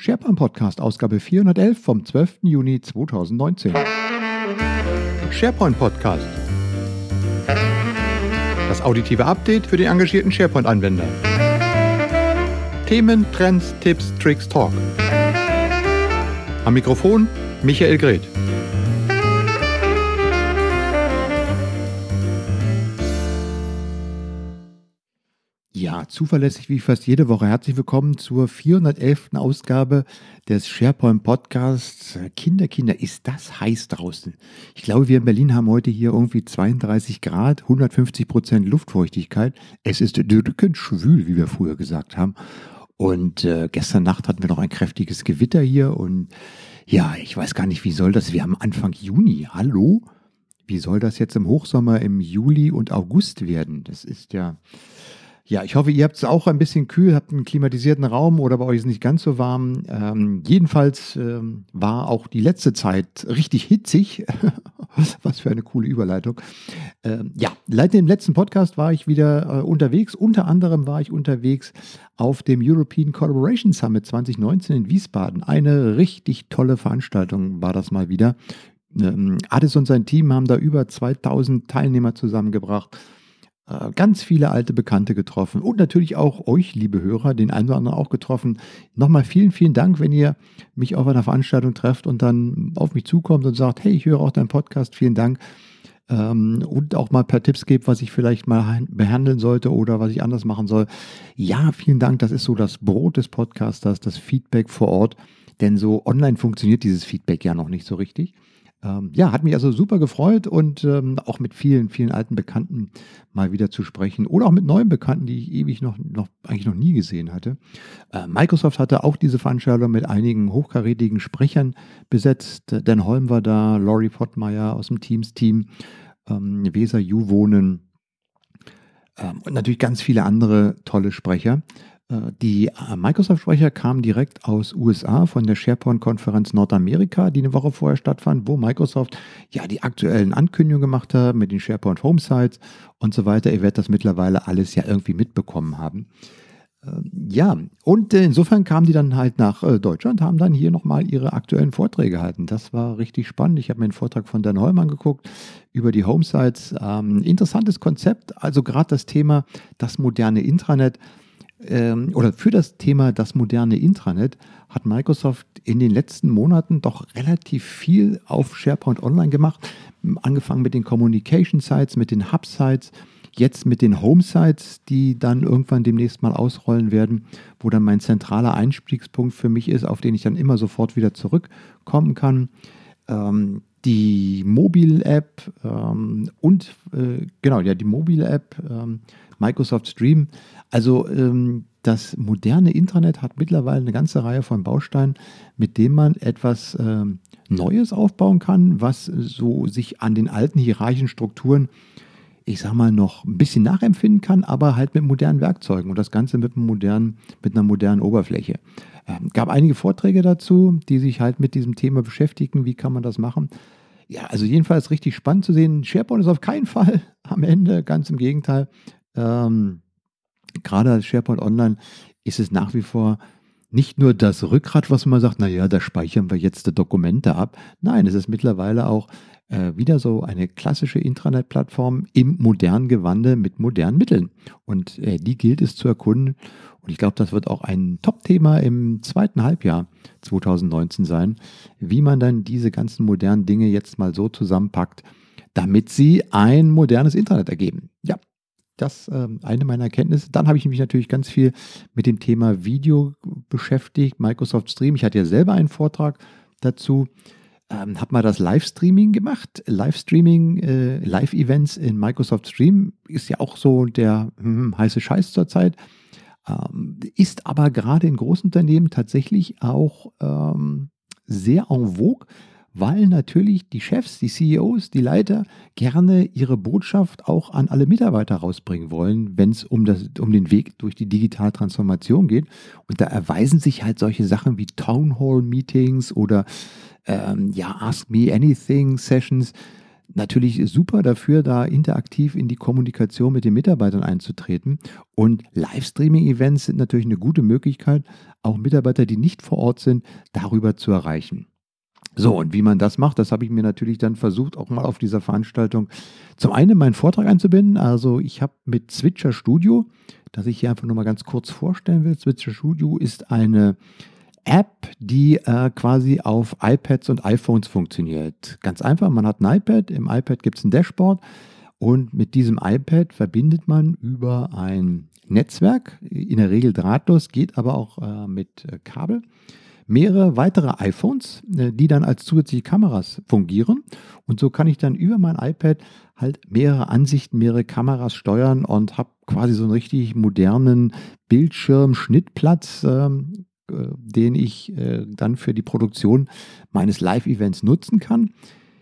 SharePoint Podcast, Ausgabe 411 vom 12. Juni 2019. SharePoint Podcast. Das auditive Update für den engagierten SharePoint-Anwender. Themen, Trends, Tipps, Tricks, Talk. Am Mikrofon Michael Greth. Zuverlässig wie fast jede Woche. Herzlich willkommen zur 411. Ausgabe des SharePoint Podcasts. Kinder, Kinder, ist das heiß draußen? Ich glaube, wir in Berlin haben heute hier irgendwie 32 Grad, 150 Prozent Luftfeuchtigkeit. Es ist drückend schwül, wie wir früher gesagt haben. Und äh, gestern Nacht hatten wir noch ein kräftiges Gewitter hier. Und ja, ich weiß gar nicht, wie soll das? Wir haben Anfang Juni. Hallo? Wie soll das jetzt im Hochsommer im Juli und August werden? Das ist ja ja, ich hoffe, ihr habt es auch ein bisschen kühl, habt einen klimatisierten Raum oder bei euch ist nicht ganz so warm. Ähm, jedenfalls ähm, war auch die letzte Zeit richtig hitzig. Was für eine coole Überleitung. Ähm, ja, seit dem letzten Podcast war ich wieder äh, unterwegs. Unter anderem war ich unterwegs auf dem European Collaboration Summit 2019 in Wiesbaden. Eine richtig tolle Veranstaltung war das mal wieder. Ähm, Adis und sein Team haben da über 2000 Teilnehmer zusammengebracht ganz viele alte Bekannte getroffen und natürlich auch euch, liebe Hörer, den einen oder anderen auch getroffen. Nochmal vielen, vielen Dank, wenn ihr mich auf einer Veranstaltung trefft und dann auf mich zukommt und sagt, hey, ich höre auch deinen Podcast, vielen Dank. Ähm, und auch mal ein paar Tipps gebt, was ich vielleicht mal behandeln sollte oder was ich anders machen soll. Ja, vielen Dank. Das ist so das Brot des Podcasters, das Feedback vor Ort. Denn so online funktioniert dieses Feedback ja noch nicht so richtig. Ähm, ja, hat mich also super gefreut und ähm, auch mit vielen, vielen alten Bekannten mal wieder zu sprechen oder auch mit neuen Bekannten, die ich ewig noch, noch eigentlich noch nie gesehen hatte. Äh, Microsoft hatte auch diese Veranstaltung mit einigen hochkarätigen Sprechern besetzt. Dan Holm war da, Laurie Pottmeyer aus dem Teams-Team, ähm, Weser Juwohnen ähm, und natürlich ganz viele andere tolle Sprecher. Äh, die äh, Microsoft-Sprecher kamen direkt aus USA von der SharePoint-Konferenz Nordamerika, die eine Woche vorher stattfand, wo Microsoft ja die aktuellen Ankündigungen gemacht hat mit den SharePoint Homesites und so weiter. Ihr werdet das mittlerweile alles ja irgendwie mitbekommen haben. Ähm, ja, und insofern kamen die dann halt nach äh, Deutschland, haben dann hier nochmal ihre aktuellen Vorträge gehalten. Das war richtig spannend. Ich habe mir einen Vortrag von Dan Heumann geguckt über die Homesites. Ähm, interessantes Konzept, also gerade das Thema das moderne Intranet ähm, oder für das Thema das moderne Intranet hat Microsoft in den letzten Monaten doch relativ viel auf SharePoint Online gemacht. Angefangen mit den Communication Sites, mit den Hub Sites, jetzt mit den Home Sites, die dann irgendwann demnächst mal ausrollen werden, wo dann mein zentraler Einstiegspunkt für mich ist, auf den ich dann immer sofort wieder zurückkommen kann. Ähm, die Mobile-App ähm, und äh, genau, ja, die Mobile-App ähm, Microsoft Stream. Also ähm, das moderne Internet hat mittlerweile eine ganze Reihe von Bausteinen, mit denen man etwas ähm, Neues aufbauen kann, was so sich an den alten hierarchischen Strukturen, ich sag mal, noch ein bisschen nachempfinden kann, aber halt mit modernen Werkzeugen und das Ganze mit, einem modernen, mit einer modernen Oberfläche. Ähm, gab einige Vorträge dazu, die sich halt mit diesem Thema beschäftigen. Wie kann man das machen? Ja, also jedenfalls richtig spannend zu sehen. SharePoint ist auf keinen Fall am Ende, ganz im Gegenteil. Ähm, gerade SharePoint Online ist es nach wie vor nicht nur das Rückgrat, was man sagt, naja, da speichern wir jetzt die Dokumente ab. Nein, es ist mittlerweile auch äh, wieder so eine klassische Intranet-Plattform im modernen Gewande mit modernen Mitteln. Und äh, die gilt es zu erkunden. Und ich glaube, das wird auch ein Top-Thema im zweiten Halbjahr 2019 sein, wie man dann diese ganzen modernen Dinge jetzt mal so zusammenpackt, damit sie ein modernes Internet ergeben. Ja, das ähm, eine meiner Erkenntnisse. Dann habe ich mich natürlich ganz viel mit dem Thema Video beschäftigt, Microsoft Stream. Ich hatte ja selber einen Vortrag dazu. Ähm, habe mal das Livestreaming gemacht. Livestreaming, äh, Live-Events in Microsoft Stream ist ja auch so der hm, heiße Scheiß zurzeit. Ähm, ist aber gerade in Großunternehmen tatsächlich auch ähm, sehr en vogue, weil natürlich die Chefs, die CEOs, die Leiter gerne ihre Botschaft auch an alle Mitarbeiter rausbringen wollen, wenn es um, um den Weg durch die digitale Transformation geht. Und da erweisen sich halt solche Sachen wie Town Hall Meetings oder ähm, ja, Ask Me Anything Sessions natürlich super dafür, da interaktiv in die Kommunikation mit den Mitarbeitern einzutreten. Und Livestreaming-Events sind natürlich eine gute Möglichkeit, auch Mitarbeiter, die nicht vor Ort sind, darüber zu erreichen. So, und wie man das macht, das habe ich mir natürlich dann versucht, auch mal auf dieser Veranstaltung zum einen meinen Vortrag einzubinden. Also ich habe mit Switcher Studio, das ich hier einfach nur mal ganz kurz vorstellen will. Switcher Studio ist eine App, die äh, quasi auf iPads und iPhones funktioniert. Ganz einfach, man hat ein iPad, im iPad gibt es ein Dashboard und mit diesem iPad verbindet man über ein Netzwerk, in der Regel drahtlos, geht aber auch äh, mit äh, Kabel, mehrere weitere iPhones, äh, die dann als zusätzliche Kameras fungieren. Und so kann ich dann über mein iPad halt mehrere Ansichten, mehrere Kameras steuern und habe quasi so einen richtig modernen Bildschirm, Schnittplatz, ähm, äh, den ich äh, dann für die Produktion meines Live-Events nutzen kann.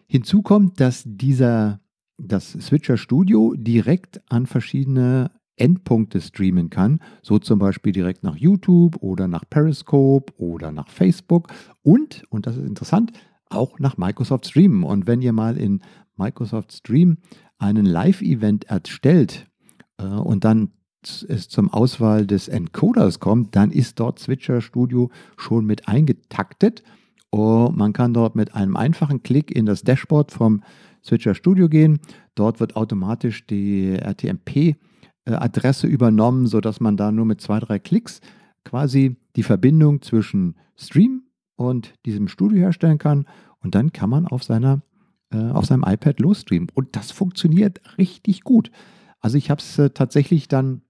Hinzu kommt, dass dieser, das Switcher Studio direkt an verschiedene Endpunkte streamen kann, so zum Beispiel direkt nach YouTube oder nach Periscope oder nach Facebook und, und das ist interessant, auch nach Microsoft Stream. Und wenn ihr mal in Microsoft Stream einen Live-Event erstellt äh, und dann es zum Auswahl des Encoders kommt, dann ist dort Switcher Studio schon mit eingetaktet. Und man kann dort mit einem einfachen Klick in das Dashboard vom Switcher Studio gehen. Dort wird automatisch die RTMP-Adresse übernommen, sodass man da nur mit zwei, drei Klicks quasi die Verbindung zwischen Stream und diesem Studio herstellen kann. Und dann kann man auf, seiner, äh, auf seinem iPad losstreamen. Und das funktioniert richtig gut. Also ich habe es äh, tatsächlich dann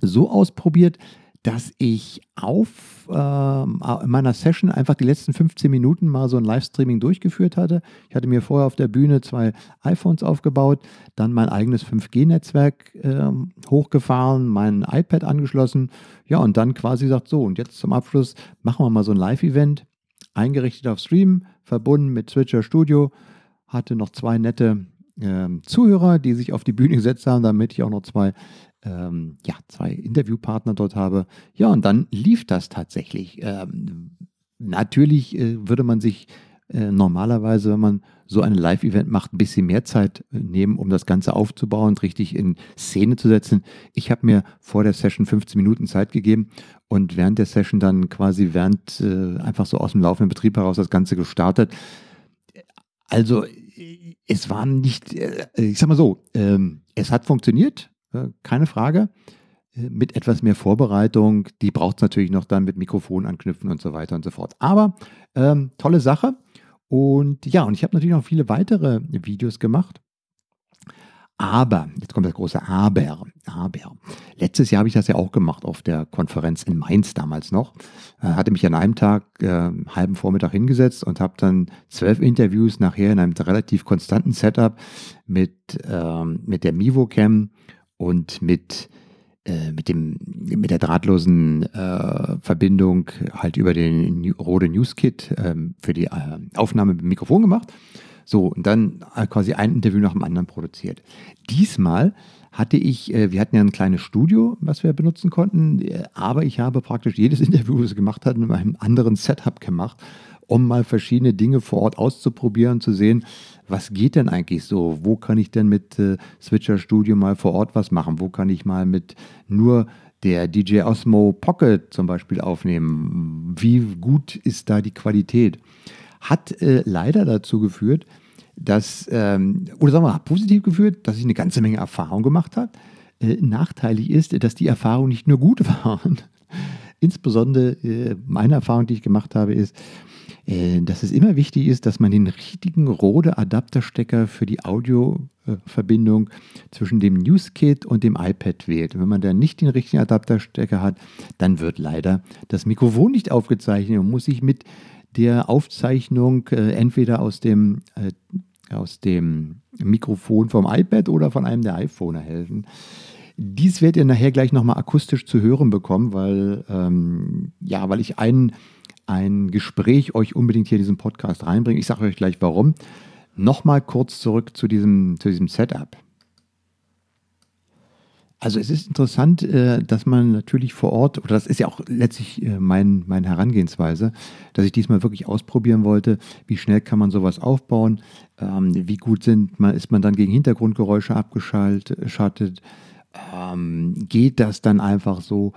so ausprobiert, dass ich auf äh, meiner Session einfach die letzten 15 Minuten mal so ein Livestreaming durchgeführt hatte. Ich hatte mir vorher auf der Bühne zwei iPhones aufgebaut, dann mein eigenes 5G-Netzwerk äh, hochgefahren, mein iPad angeschlossen. Ja, und dann quasi gesagt, so, und jetzt zum Abschluss machen wir mal so ein Live-Event, eingerichtet auf Stream, verbunden mit Switcher Studio. Hatte noch zwei nette äh, Zuhörer, die sich auf die Bühne gesetzt haben, damit ich auch noch zwei ähm, ja, zwei Interviewpartner dort habe. Ja, und dann lief das tatsächlich. Ähm, natürlich äh, würde man sich äh, normalerweise, wenn man so ein Live-Event macht, ein bisschen mehr Zeit äh, nehmen, um das Ganze aufzubauen und richtig in Szene zu setzen. Ich habe mir vor der Session 15 Minuten Zeit gegeben und während der Session dann quasi während äh, einfach so aus dem laufenden Betrieb heraus das Ganze gestartet. Also es war nicht, äh, ich sag mal so, ähm, es hat funktioniert. Äh, keine Frage. Äh, mit etwas mehr Vorbereitung, die braucht es natürlich noch dann mit Mikrofon anknüpfen und so weiter und so fort. Aber ähm, tolle Sache. Und ja, und ich habe natürlich noch viele weitere Videos gemacht. Aber, jetzt kommt das große Aber, aber. Letztes Jahr habe ich das ja auch gemacht auf der Konferenz in Mainz damals noch. Äh, hatte mich an einem Tag, äh, halben Vormittag hingesetzt und habe dann zwölf Interviews nachher in einem relativ konstanten Setup mit, ähm, mit der MivoCam und mit, äh, mit, dem, mit der drahtlosen äh, Verbindung halt über den Rode News Kit ähm, für die äh, Aufnahme mit dem Mikrofon gemacht. So, und dann quasi ein Interview nach dem anderen produziert. Diesmal hatte ich, äh, wir hatten ja ein kleines Studio, was wir benutzen konnten, äh, aber ich habe praktisch jedes Interview, das ich gemacht habe, in einem anderen Setup gemacht, um mal verschiedene Dinge vor Ort auszuprobieren, zu sehen, was geht denn eigentlich so? Wo kann ich denn mit äh, Switcher Studio mal vor Ort was machen? Wo kann ich mal mit nur der DJ Osmo Pocket zum Beispiel aufnehmen? Wie gut ist da die Qualität? Hat äh, leider dazu geführt, dass, ähm, oder sagen wir mal, positiv geführt, dass ich eine ganze Menge Erfahrung gemacht habe. Äh, nachteilig ist, dass die Erfahrungen nicht nur gut waren. Insbesondere äh, meine Erfahrung, die ich gemacht habe, ist, dass es immer wichtig ist, dass man den richtigen Rode-Adapterstecker für die Audioverbindung zwischen dem Newskit und dem iPad wählt. Und wenn man dann nicht den richtigen Adapterstecker hat, dann wird leider das Mikrofon nicht aufgezeichnet und muss sich mit der Aufzeichnung äh, entweder aus dem, äh, aus dem Mikrofon vom iPad oder von einem der iPhone helfen. Dies werdet ihr nachher gleich nochmal akustisch zu hören bekommen, weil, ähm, ja, weil ich einen ein Gespräch euch unbedingt hier in diesen Podcast reinbringen. Ich sage euch gleich warum. Nochmal kurz zurück zu diesem, zu diesem Setup. Also es ist interessant, äh, dass man natürlich vor Ort, oder das ist ja auch letztlich äh, mein, meine Herangehensweise, dass ich diesmal wirklich ausprobieren wollte, wie schnell kann man sowas aufbauen, ähm, wie gut sind ist man dann gegen Hintergrundgeräusche abgeschaltet, ähm, geht das dann einfach so.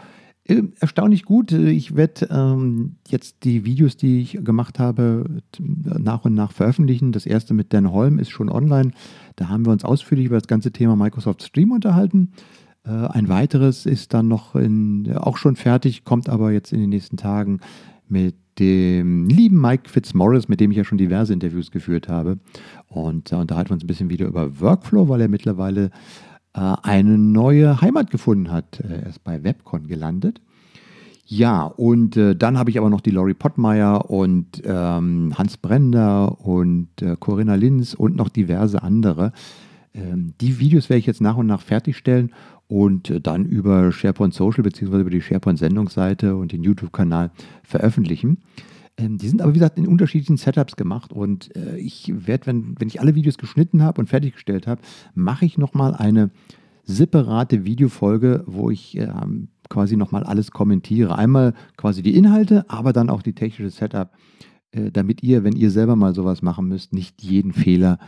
Äh, erstaunlich gut. Ich werde ähm, jetzt die Videos, die ich gemacht habe, nach und nach veröffentlichen. Das erste mit Dan Holm ist schon online. Da haben wir uns ausführlich über das ganze Thema Microsoft Stream unterhalten. Äh, ein weiteres ist dann noch in, auch schon fertig, kommt aber jetzt in den nächsten Tagen mit dem lieben Mike Fitzmaurice, mit dem ich ja schon diverse Interviews geführt habe. Und da unterhalten wir uns ein bisschen wieder über Workflow, weil er mittlerweile äh, eine neue Heimat gefunden hat. Er ist bei Webcon gelandet. Ja, und äh, dann habe ich aber noch die Lori Pottmeier und ähm, Hans Brender und äh, Corinna Linz und noch diverse andere. Ähm, die Videos werde ich jetzt nach und nach fertigstellen und äh, dann über SharePoint Social bzw. über die SharePoint Sendungsseite und den YouTube-Kanal veröffentlichen. Ähm, die sind aber, wie gesagt, in unterschiedlichen Setups gemacht und äh, ich werde, wenn, wenn ich alle Videos geschnitten habe und fertiggestellt habe, mache ich nochmal eine separate Videofolge, wo ich ähm, quasi nochmal alles kommentiere. Einmal quasi die Inhalte, aber dann auch die technische Setup, äh, damit ihr, wenn ihr selber mal sowas machen müsst, nicht jeden Fehler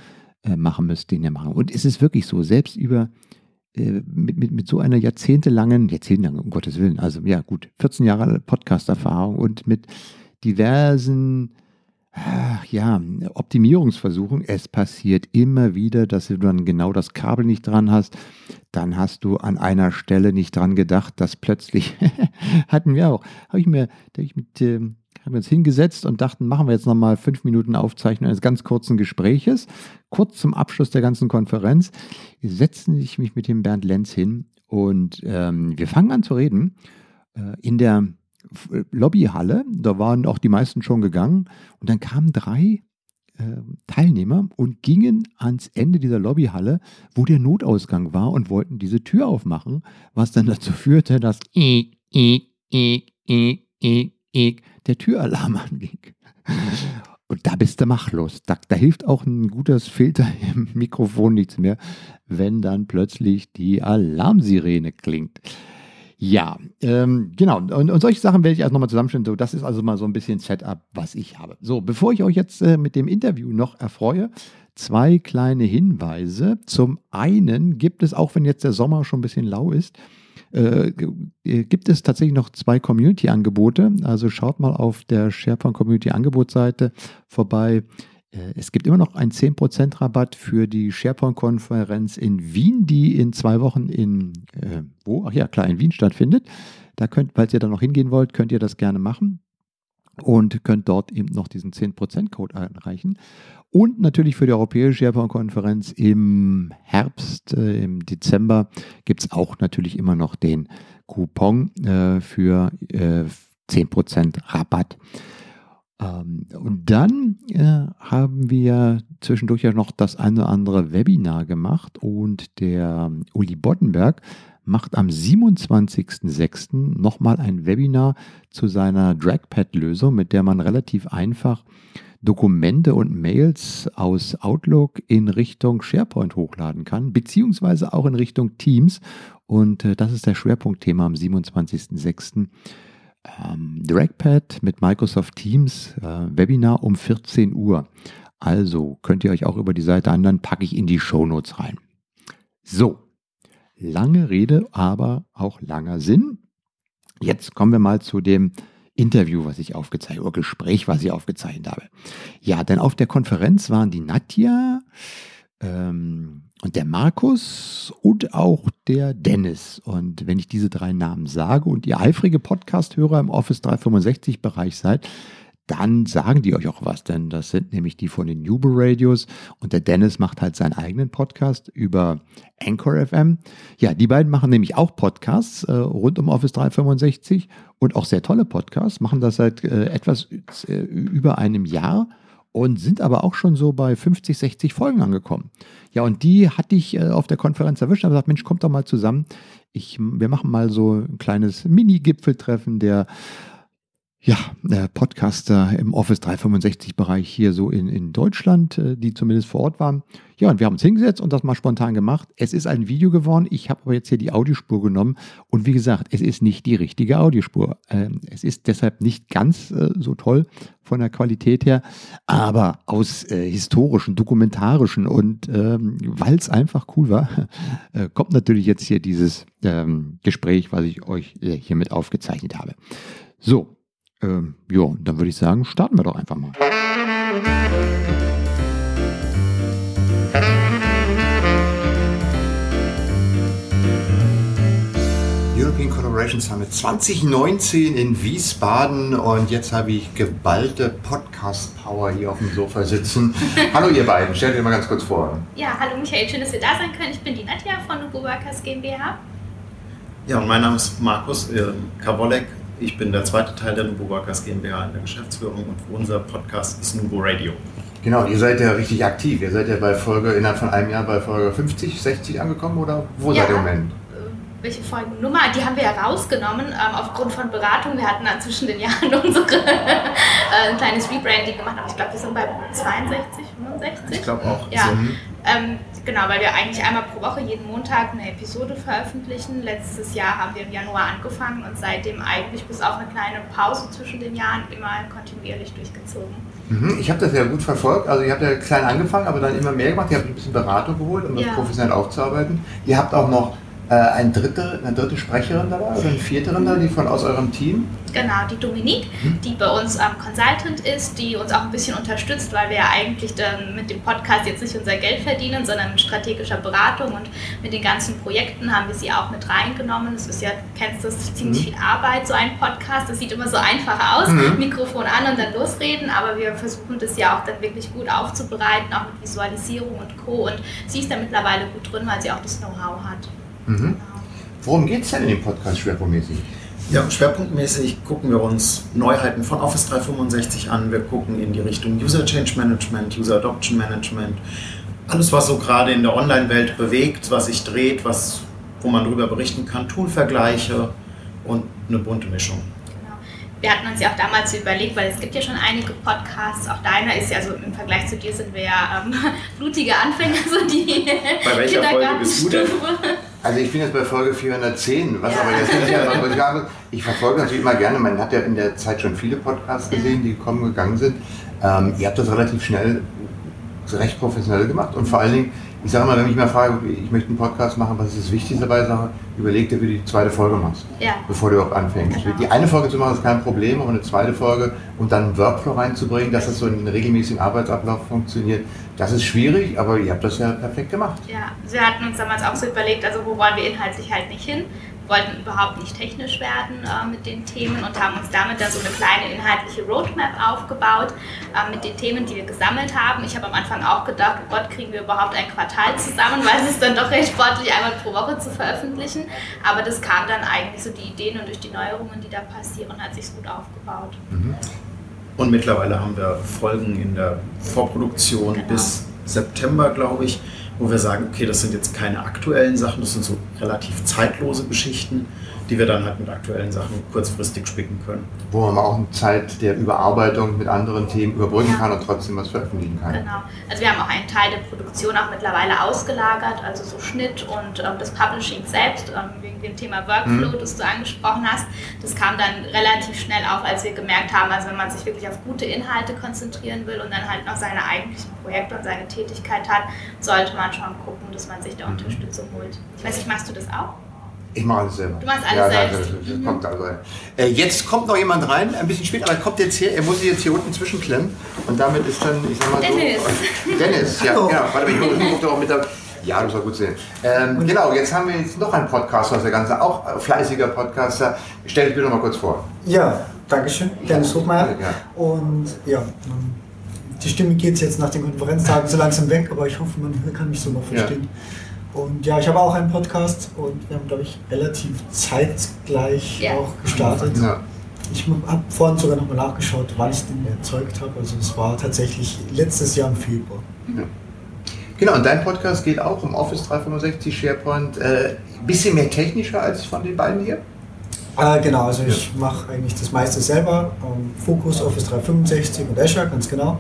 äh, machen müsst, den ihr machen. Und es ist wirklich so, selbst über äh, mit, mit, mit so einer jahrzehntelangen, jahrzehntelangen, um Gottes Willen, also ja gut, 14 Jahre Podcast-Erfahrung und mit diversen ja, Optimierungsversuchen. Es passiert immer wieder, dass du dann genau das Kabel nicht dran hast. Dann hast du an einer Stelle nicht dran gedacht, dass plötzlich, hatten wir auch, habe ich mir, da ich mit, äh, haben wir uns hingesetzt und dachten, machen wir jetzt nochmal fünf Minuten Aufzeichnung eines ganz kurzen Gespräches, kurz zum Abschluss der ganzen Konferenz. Setzen sich mich mit dem Bernd Lenz hin und ähm, wir fangen an zu reden. Äh, in der Lobbyhalle, da waren auch die meisten schon gegangen und dann kamen drei äh, Teilnehmer und gingen ans Ende dieser Lobbyhalle, wo der Notausgang war und wollten diese Tür aufmachen, was dann dazu führte, dass der Türalarm anging. Und da bist du machlos. Da, da, hilft auch ein gutes Filter im Mikrofon nichts mehr, wenn dann plötzlich die Alarmsirene klingt. Ja, ähm, genau. Und, und, solche Sachen werde ich erst nochmal zusammenstellen. So, das ist also mal so ein bisschen Setup, was ich habe. So, bevor ich euch jetzt äh, mit dem Interview noch erfreue, zwei kleine Hinweise. Zum einen gibt es, auch wenn jetzt der Sommer schon ein bisschen lau ist, äh, gibt es tatsächlich noch zwei Community-Angebote. Also schaut mal auf der SharePoint Community Angebotsseite vorbei. Äh, es gibt immer noch einen 10% Rabatt für die SharePoint-Konferenz in Wien, die in zwei Wochen in, äh, wo? Ach ja, klar, in Wien stattfindet. Da könnt, falls ihr da noch hingehen wollt, könnt ihr das gerne machen und könnt dort eben noch diesen 10%-Code einreichen. Und natürlich für die Europäische SharePoint-Konferenz im Herbst, äh, im Dezember, gibt es auch natürlich immer noch den Coupon äh, für äh, 10% Rabatt. Ähm, und dann äh, haben wir zwischendurch ja noch das eine oder andere Webinar gemacht und der Uli Boddenberg macht am 27.06. nochmal ein Webinar zu seiner Dragpad-Lösung, mit der man relativ einfach Dokumente und Mails aus Outlook in Richtung SharePoint hochladen kann, beziehungsweise auch in Richtung Teams. Und äh, das ist der Schwerpunktthema am 27.06 ähm, Dragpad mit Microsoft Teams äh, Webinar um 14 Uhr. Also könnt ihr euch auch über die Seite an, dann packe ich in die Show Notes rein. So, lange Rede, aber auch langer Sinn. Jetzt kommen wir mal zu dem Interview, was ich aufgezeichnet, oder Gespräch, was ich aufgezeichnet habe. Ja, denn auf der Konferenz waren die Nadja, ähm, und der Markus und auch der Dennis. Und wenn ich diese drei Namen sage und ihr eifrige Podcast-Hörer im Office 365-Bereich seid, dann sagen die euch auch was, denn das sind nämlich die von den Nubo Radios. Und der Dennis macht halt seinen eigenen Podcast über Anchor FM. Ja, die beiden machen nämlich auch Podcasts äh, rund um Office 365 und auch sehr tolle Podcasts, machen das seit äh, etwas äh, über einem Jahr und sind aber auch schon so bei 50, 60 Folgen angekommen. Ja, und die hatte ich äh, auf der Konferenz erwischt und habe gesagt, Mensch, kommt doch mal zusammen. Ich, wir machen mal so ein kleines Mini-Gipfeltreffen der ja, äh, Podcaster im Office 365 Bereich hier so in, in Deutschland, äh, die zumindest vor Ort waren. Ja, und wir haben uns hingesetzt und das mal spontan gemacht. Es ist ein Video geworden. Ich habe aber jetzt hier die Audiospur genommen. Und wie gesagt, es ist nicht die richtige Audiospur. Ähm, es ist deshalb nicht ganz äh, so toll von der Qualität her. Aber aus historischen, dokumentarischen und ähm, weil es einfach cool war, kommt natürlich jetzt hier dieses ähm, Gespräch, was ich euch hiermit aufgezeichnet habe. So, ähm, ja, dann würde ich sagen, starten wir doch einfach mal. European Collaboration Summit 2019 in Wiesbaden und jetzt habe ich geballte Podcast-Power hier auf dem Sofa sitzen. hallo ihr beiden, stellt euch mal ganz kurz vor. Ja, hallo Michael, schön, dass ihr da sein könnt. Ich bin die Nadja von Workers GmbH. Ja, und mein Name ist Markus äh, Kawolek ich bin der zweite Teil der Nubo Workers GmbH in der Geschäftsführung und unser Podcast ist Nubo Radio. Genau, ihr seid ja richtig aktiv. Ihr seid ja bei Folge, innerhalb von einem Jahr bei Folge 50, 60 angekommen oder wo ja. seid ihr im Moment? Äh, welche Folgennummer? Die haben wir ja rausgenommen ähm, aufgrund von Beratung. Wir hatten dann zwischen den Jahren unsere äh, ein kleines Rebranding gemacht, aber ich glaube, wir sind bei 62, 65. Ich glaube auch. Ja. So. Ähm, Genau, weil wir eigentlich einmal pro Woche jeden Montag eine Episode veröffentlichen. Letztes Jahr haben wir im Januar angefangen und seitdem eigentlich bis auf eine kleine Pause zwischen den Jahren immer kontinuierlich durchgezogen. Mhm, ich habe das ja gut verfolgt. Also ihr habt ja klein angefangen, aber dann immer mehr gemacht. Ihr habt ein bisschen Beratung geholt, um das ja. professionell aufzuarbeiten. Ihr habt auch noch äh, ein dritte, eine dritte Sprecherin dabei oder eine vierte da, die von aus eurem Team? Genau, die Dominique, hm? die bei uns ähm, Consultant ist, die uns auch ein bisschen unterstützt, weil wir ja eigentlich dann mit dem Podcast jetzt nicht unser Geld verdienen, sondern mit strategischer Beratung und mit den ganzen Projekten haben wir sie auch mit reingenommen. Es ist ja, kennst du das, ziemlich hm? viel Arbeit, so ein Podcast. Das sieht immer so einfach aus, hm? Mikrofon an und dann losreden, aber wir versuchen das ja auch dann wirklich gut aufzubereiten, auch mit Visualisierung und Co. Und sie ist da mittlerweile gut drin, weil sie auch das Know-how hat. Mhm. Worum geht es denn in dem Podcast schwerpunktmäßig? Ja, schwerpunktmäßig gucken wir uns Neuheiten von Office 365 an. Wir gucken in die Richtung User Change Management, User Adoption Management. Alles, was so gerade in der Online-Welt bewegt, was sich dreht, was, wo man darüber berichten kann, Toolvergleiche und eine bunte Mischung wir hatten uns ja auch damals überlegt, weil es gibt ja schon einige Podcasts, auch deiner ist ja so im Vergleich zu dir sind wir ja ähm, blutige Anfänger, so die Bei welcher Folge bist du denn? Also ich bin jetzt bei Folge 410, was ja. aber jetzt nicht einfach, ich verfolge natürlich immer gerne, man hat ja in der Zeit schon viele Podcasts gesehen, die gekommen gegangen sind. Ähm, ihr habt das relativ schnell recht professionell gemacht und vor allen Dingen ich sage mal, wenn ich mal frage, ich möchte einen Podcast machen, was ist das Wichtigste bei der Sache, überleg dir, wie du die zweite Folge machst, ja. bevor du überhaupt anfängst. Genau. Die eine Folge zu machen ist kein Problem, aber eine zweite Folge und dann einen Workflow reinzubringen, dass das so in einen regelmäßigen Arbeitsablauf funktioniert, das ist schwierig, aber ihr habt das ja perfekt gemacht. Ja, wir hatten uns damals auch so überlegt, also wo wollen wir inhaltlich halt nicht hin wollten überhaupt nicht technisch werden äh, mit den Themen und haben uns damit dann so eine kleine inhaltliche Roadmap aufgebaut äh, mit den Themen, die wir gesammelt haben. Ich habe am Anfang auch gedacht, oh Gott, kriegen wir überhaupt ein Quartal zusammen, weil es ist dann doch recht sportlich, einmal pro Woche zu veröffentlichen. Aber das kam dann eigentlich so die Ideen und durch die Neuerungen, die da passieren, hat sich gut aufgebaut. Mhm. Und mittlerweile haben wir Folgen in der Vorproduktion genau. bis September, glaube ich wo wir sagen, okay, das sind jetzt keine aktuellen Sachen, das sind so relativ zeitlose Geschichten, die wir dann halt mit aktuellen Sachen kurzfristig spicken können. Wo man auch eine Zeit der Überarbeitung mit anderen Themen überbrücken ja. kann und trotzdem was veröffentlichen kann. Genau. Also wir haben auch einen Teil der Produktion auch mittlerweile ausgelagert, also so Schnitt und ähm, das Publishing selbst, ähm, wegen dem Thema Workflow, mhm. das du angesprochen hast. Das kam dann relativ schnell auf, als wir gemerkt haben, also wenn man sich wirklich auf gute Inhalte konzentrieren will und dann halt noch seine eigentlichen Projekte und seine Tätigkeit hat, sollte man schon gucken, dass man sich da mhm. Unterstützung holt. Ich weiß nicht, machst du das auch? Ich mache alles selber. Du machst alles ja, selbst. Das, das mhm. kommt also. Äh, jetzt kommt noch jemand rein, ein bisschen spät, aber er kommt jetzt hier, er muss sich jetzt hier unten zwischenklemmen und damit ist dann, ich sag mal so. Dennis. Dennis, ja, genau. Warte, ich rufe auch mit der. Ja, das soll gut sehen. Ähm, genau, jetzt haben wir jetzt noch einen Podcaster aus der ganzen, auch fleißiger Podcaster. Stell dich bitte noch mal kurz vor. Ja, Dankeschön, Dennis Hochmeier. Ja. Und ja, die Stimme geht jetzt nach den Konferenztagen so langsam weg, aber ich hoffe, man kann mich so noch verstehen. Ja. Und ja, ich habe auch einen Podcast und wir haben, glaube ich, relativ zeitgleich yeah. auch gestartet. Ja. Ich habe vorhin sogar nochmal nachgeschaut, wann ich den erzeugt habe. Also es war tatsächlich letztes Jahr im Februar. Ja. Genau, und dein Podcast geht auch um Office 365, SharePoint. Ein äh, bisschen mehr technischer als von den beiden hier? Äh, genau, also ich mache eigentlich das meiste selber. Ähm, Focus, Office 365 und Azure, ganz genau.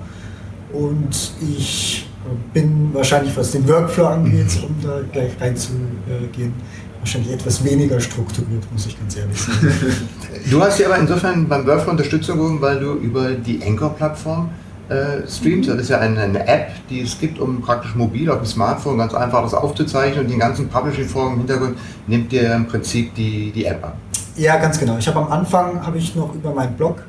Und ich bin wahrscheinlich, was den Workflow angeht, um da gleich reinzugehen, wahrscheinlich etwas weniger strukturiert, muss ich ganz ehrlich sagen. Du hast ja aber insofern beim Workflow Unterstützung gegeben, weil du über die Anchor-Plattform äh, streamst. Das ist ja eine, eine, App, die es gibt, um praktisch mobil auf dem Smartphone ganz einfach das aufzuzeichnen und den ganzen Publishing-Vorgang im Hintergrund nimmt dir im Prinzip die, die App ab. Ja, ganz genau. Ich habe am Anfang habe ich noch über meinen Blog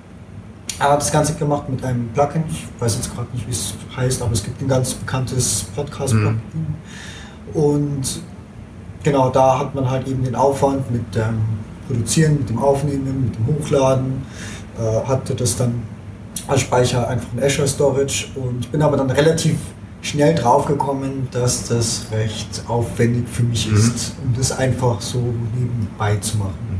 habe das Ganze gemacht mit einem Plugin. Ich weiß jetzt gerade nicht, wie es heißt, aber es gibt ein ganz bekanntes Podcast-Plugin. Mhm. Und genau da hat man halt eben den Aufwand mit dem Produzieren, mit dem Aufnehmen, mit dem Hochladen, äh, hatte das dann als Speicher einfach in Azure Storage und bin aber dann relativ schnell drauf gekommen, dass das recht aufwendig für mich mhm. ist, um das einfach so nebenbei zu machen.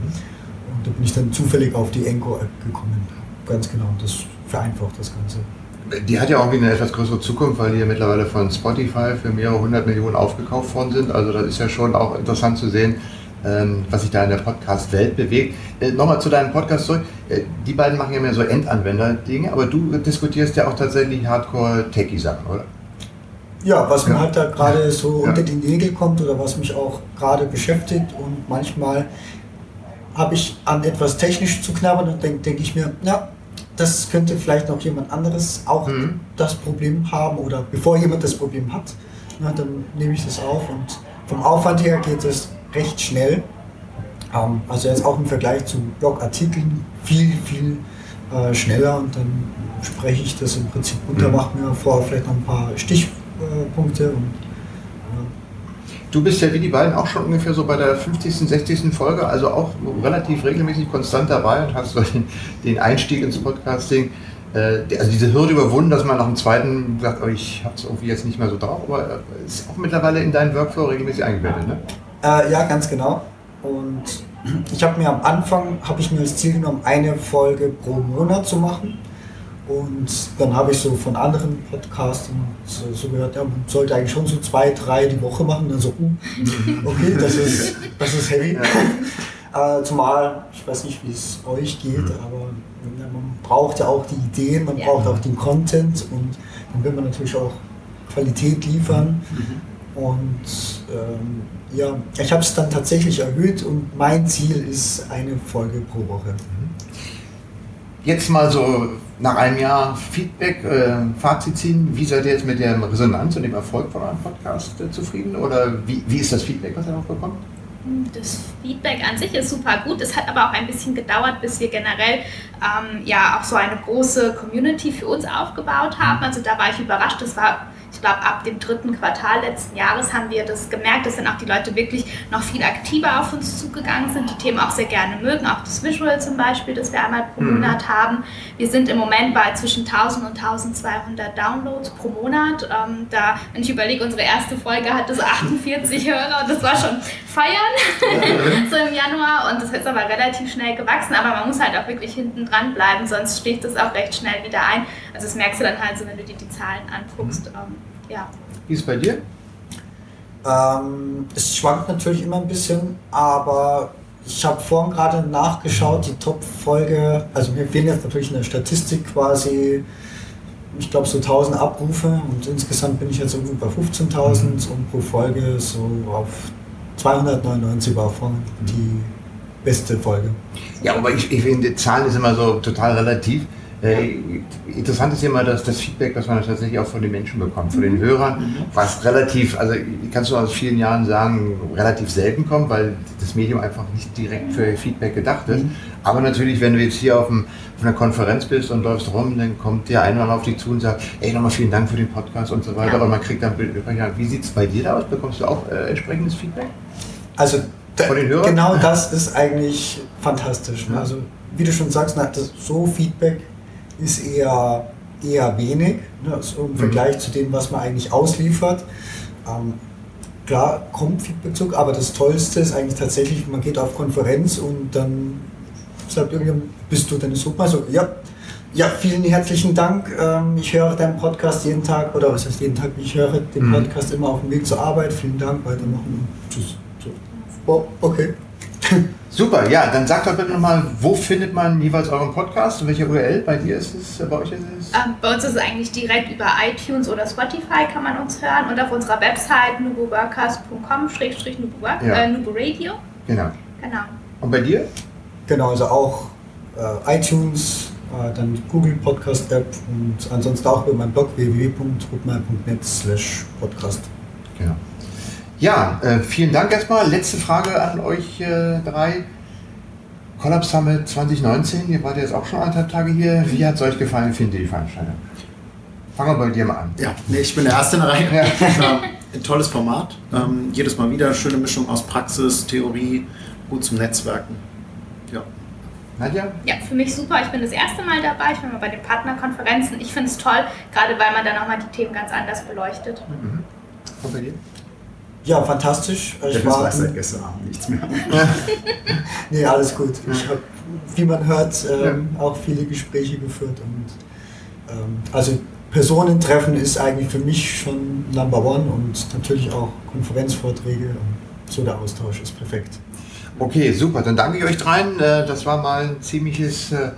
Da bin ich dann zufällig auf die Anchor-App gekommen. Ganz genau, das vereinfacht das Ganze. Die hat ja auch eine etwas größere Zukunft, weil die ja mittlerweile von Spotify für mehrere hundert Millionen aufgekauft worden sind. Also das ist ja schon auch interessant zu sehen, ähm, was sich da in der Podcast-Welt bewegt. Äh, nochmal zu deinem Podcast zurück. Äh, die beiden machen ja mehr so Endanwender-Dinge, aber du diskutierst ja auch tatsächlich Hardcore-Techie-Sachen, oder? Ja, was mir ja. halt da gerade so ja. unter die Nägel kommt oder was mich auch gerade beschäftigt und manchmal habe ich an etwas technisch zu knabbern und denke denk ich mir, ja, das könnte vielleicht noch jemand anderes auch mhm. das Problem haben oder bevor jemand das Problem hat, na, dann nehme ich das auf und vom Aufwand her geht es recht schnell. Ähm, also jetzt auch im Vergleich zu Blogartikeln viel, viel äh, schneller und dann spreche ich das im Prinzip runter, mhm. mache mir vorher vielleicht noch ein paar Stichpunkte und Du bist ja wie die beiden auch schon ungefähr so bei der 50., 60. Folge, also auch relativ regelmäßig konstant dabei und hast so den, den Einstieg ins Podcasting, äh, also diese Hürde überwunden, dass man nach dem zweiten sagt, oh, ich habe es irgendwie jetzt nicht mehr so drauf, aber äh, ist auch mittlerweile in deinen Workflow regelmäßig eingebettet, ne? Äh, ja, ganz genau. Und ich habe mir am Anfang, habe ich mir als Ziel genommen, eine Folge pro Monat zu machen. Und dann habe ich so von anderen Podcasten so, so, gehört, ja, man sollte eigentlich schon so zwei, drei die Woche machen. Dann so, uh, okay, das ist, das ist heavy. äh, zumal, ich weiß nicht, wie es euch geht, mhm. aber ja, man braucht ja auch die Ideen, man ja. braucht auch den Content und dann will man natürlich auch Qualität liefern. Mhm. Und ähm, ja, ich habe es dann tatsächlich erhöht und mein Ziel ist eine Folge pro Woche. Mhm. Jetzt mal so nach einem Jahr Feedback, äh, Fazit ziehen. Wie seid ihr jetzt mit der Resonanz und dem Erfolg von eurem Podcast äh, zufrieden? Oder wie, wie ist das Feedback, was ihr noch bekommt? Das Feedback an sich ist super gut. Es hat aber auch ein bisschen gedauert, bis wir generell ähm, ja auch so eine große Community für uns aufgebaut haben. Mhm. Also da war ich überrascht. Das war ich glaube, ab dem dritten Quartal letzten Jahres haben wir das gemerkt, dass dann auch die Leute wirklich noch viel aktiver auf uns zugegangen sind, die Themen auch sehr gerne mögen, auch das Visual zum Beispiel, das wir einmal pro mhm. Monat haben. Wir sind im Moment bei zwischen 1000 und 1200 Downloads pro Monat. Ähm, da, wenn ich überlege, unsere erste Folge hatte so 48 Hörer und das war schon feiern, so im Januar und das ist aber relativ schnell gewachsen, aber man muss halt auch wirklich hinten dran bleiben, sonst sticht das auch recht schnell wieder ein. Also das merkst du dann halt so, wenn du die Zahlen anguckst. Mhm. Ähm, ja. Wie ist es bei dir? Ähm, es schwankt natürlich immer ein bisschen, aber ich habe vorhin gerade nachgeschaut, die Top-Folge, also wir fehlen jetzt natürlich in der Statistik quasi, ich glaube so 1000 Abrufe und insgesamt bin ich jetzt irgendwo bei 15.000 mhm. und pro Folge so auf 299 war vorhin die beste Folge. Ja, aber ich, ich finde, Zahlen ist immer so total relativ. Äh, interessant ist immer das, das Feedback, was man tatsächlich auch von den Menschen bekommt, von den mhm. Hörern, mhm. was relativ, also kannst du aus vielen Jahren sagen, relativ selten kommt, weil das Medium einfach nicht direkt für Feedback gedacht ist. Mhm. Aber natürlich, wenn du jetzt hier auf, dem, auf einer Konferenz bist und läufst rum, dann kommt der eine auf dich zu und sagt, ey, nochmal vielen Dank für den Podcast und so weiter. Und man kriegt dann Bild. Wie sieht es bei dir da aus? Bekommst du auch äh, entsprechendes Feedback? Also von den Hörern? Genau das ist eigentlich fantastisch. Ne? Also wie du schon sagst, so Feedback ist eher, eher wenig ne, also im mhm. Vergleich zu dem, was man eigentlich ausliefert. Ähm, klar kommt Feedback zurück, aber das Tollste ist eigentlich tatsächlich, man geht auf Konferenz und dann sagt irgendjemand, bist du Dennis Hubmann? So, ja, ja, vielen herzlichen Dank. Ähm, ich höre deinen Podcast jeden Tag, oder was heißt jeden Tag? Ich höre den mhm. Podcast immer auf dem Weg zur Arbeit. Vielen Dank, weitermachen tschüss. So. Oh, okay. Super, ja, dann sagt doch bitte nochmal, wo findet man jeweils euren Podcast und welche URL bei dir ist es, bei euch ist es? Ähm, bei uns ist es eigentlich direkt über iTunes oder Spotify kann man uns hören und auf unserer Website nuboworkers.com schrägstrich ja. äh, nuboradio. Genau. Genau. Und bei dir? Genau, also auch äh, iTunes, äh, dann Google Podcast App und ansonsten auch über meinen Blog www.rupmal.net slash podcast. Genau. Ja, äh, vielen Dank erstmal. Letzte Frage an euch äh, drei. Collab Summit 2019, ihr wart jetzt auch schon anderthalb Tage hier. Wie hat es euch gefallen, finde die Veranstaltung? Fangen wir bei dir mal an. Ja, nee, ich bin der Erste in der Reihe. Ja. Ein tolles Format. Ähm, jedes Mal wieder schöne Mischung aus Praxis, Theorie, gut zum Netzwerken. Ja. Nadja? Ja, für mich super. Ich bin das erste Mal dabei. Ich bin mal bei den Partnerkonferenzen. Ich finde es toll, gerade weil man dann nochmal die Themen ganz anders beleuchtet. Mhm. Und bei dir? Ja, fantastisch. Ich war weiß seit gestern Abend nichts mehr. nee, alles gut. Ich habe, wie man hört, ähm, ja. auch viele Gespräche geführt. Und, ähm, also Personentreffen ist eigentlich für mich schon Number One und natürlich auch Konferenzvorträge. Und so der Austausch ist perfekt. Okay, super. Dann danke ich euch dreien. Äh, das war mal ein ziemliches äh,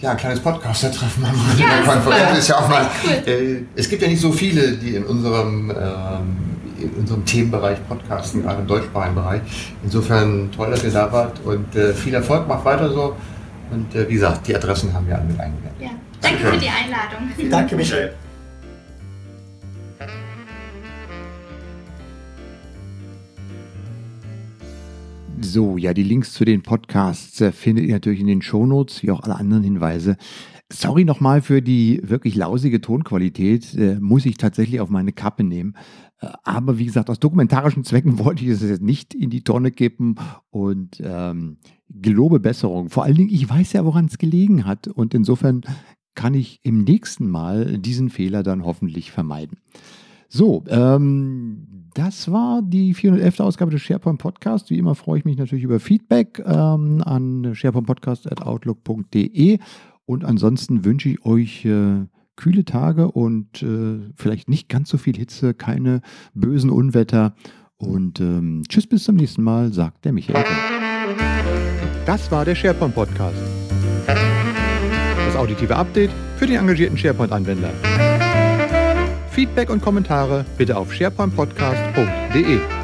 ja, ein kleines Podcaster-Treffen am ja, Konferenz. Ist ja auch mal, äh, es gibt ja nicht so viele, die in unserem ähm, in unserem Themenbereich Podcasten, gerade im deutschsprachigen Bereich. Insofern toll, dass ihr da wart und äh, viel Erfolg, macht weiter so. Und äh, wie gesagt, die Adressen haben wir alle mit eingewertet. Ja. Danke, Danke für die Einladung. Danke, Michael. So, ja, die Links zu den Podcasts äh, findet ihr natürlich in den Shownotes, wie auch alle anderen Hinweise. Sorry nochmal für die wirklich lausige Tonqualität, äh, muss ich tatsächlich auf meine Kappe nehmen. Äh, aber wie gesagt, aus dokumentarischen Zwecken wollte ich es jetzt nicht in die Tonne kippen und ähm, gelobe Besserung. Vor allen Dingen, ich weiß ja, woran es gelegen hat und insofern kann ich im nächsten Mal diesen Fehler dann hoffentlich vermeiden. So, ähm, das war die 411. Ausgabe des SharePoint Podcast. Wie immer freue ich mich natürlich über Feedback ähm, an sharepointpodcast.outlook.de und ansonsten wünsche ich euch äh, kühle Tage und äh, vielleicht nicht ganz so viel Hitze, keine bösen Unwetter. Und ähm, tschüss bis zum nächsten Mal, sagt der Michael. Das war der SharePoint Podcast. Das auditive Update für die engagierten SharePoint-Anwender. Feedback und Kommentare bitte auf sharepointpodcast.de.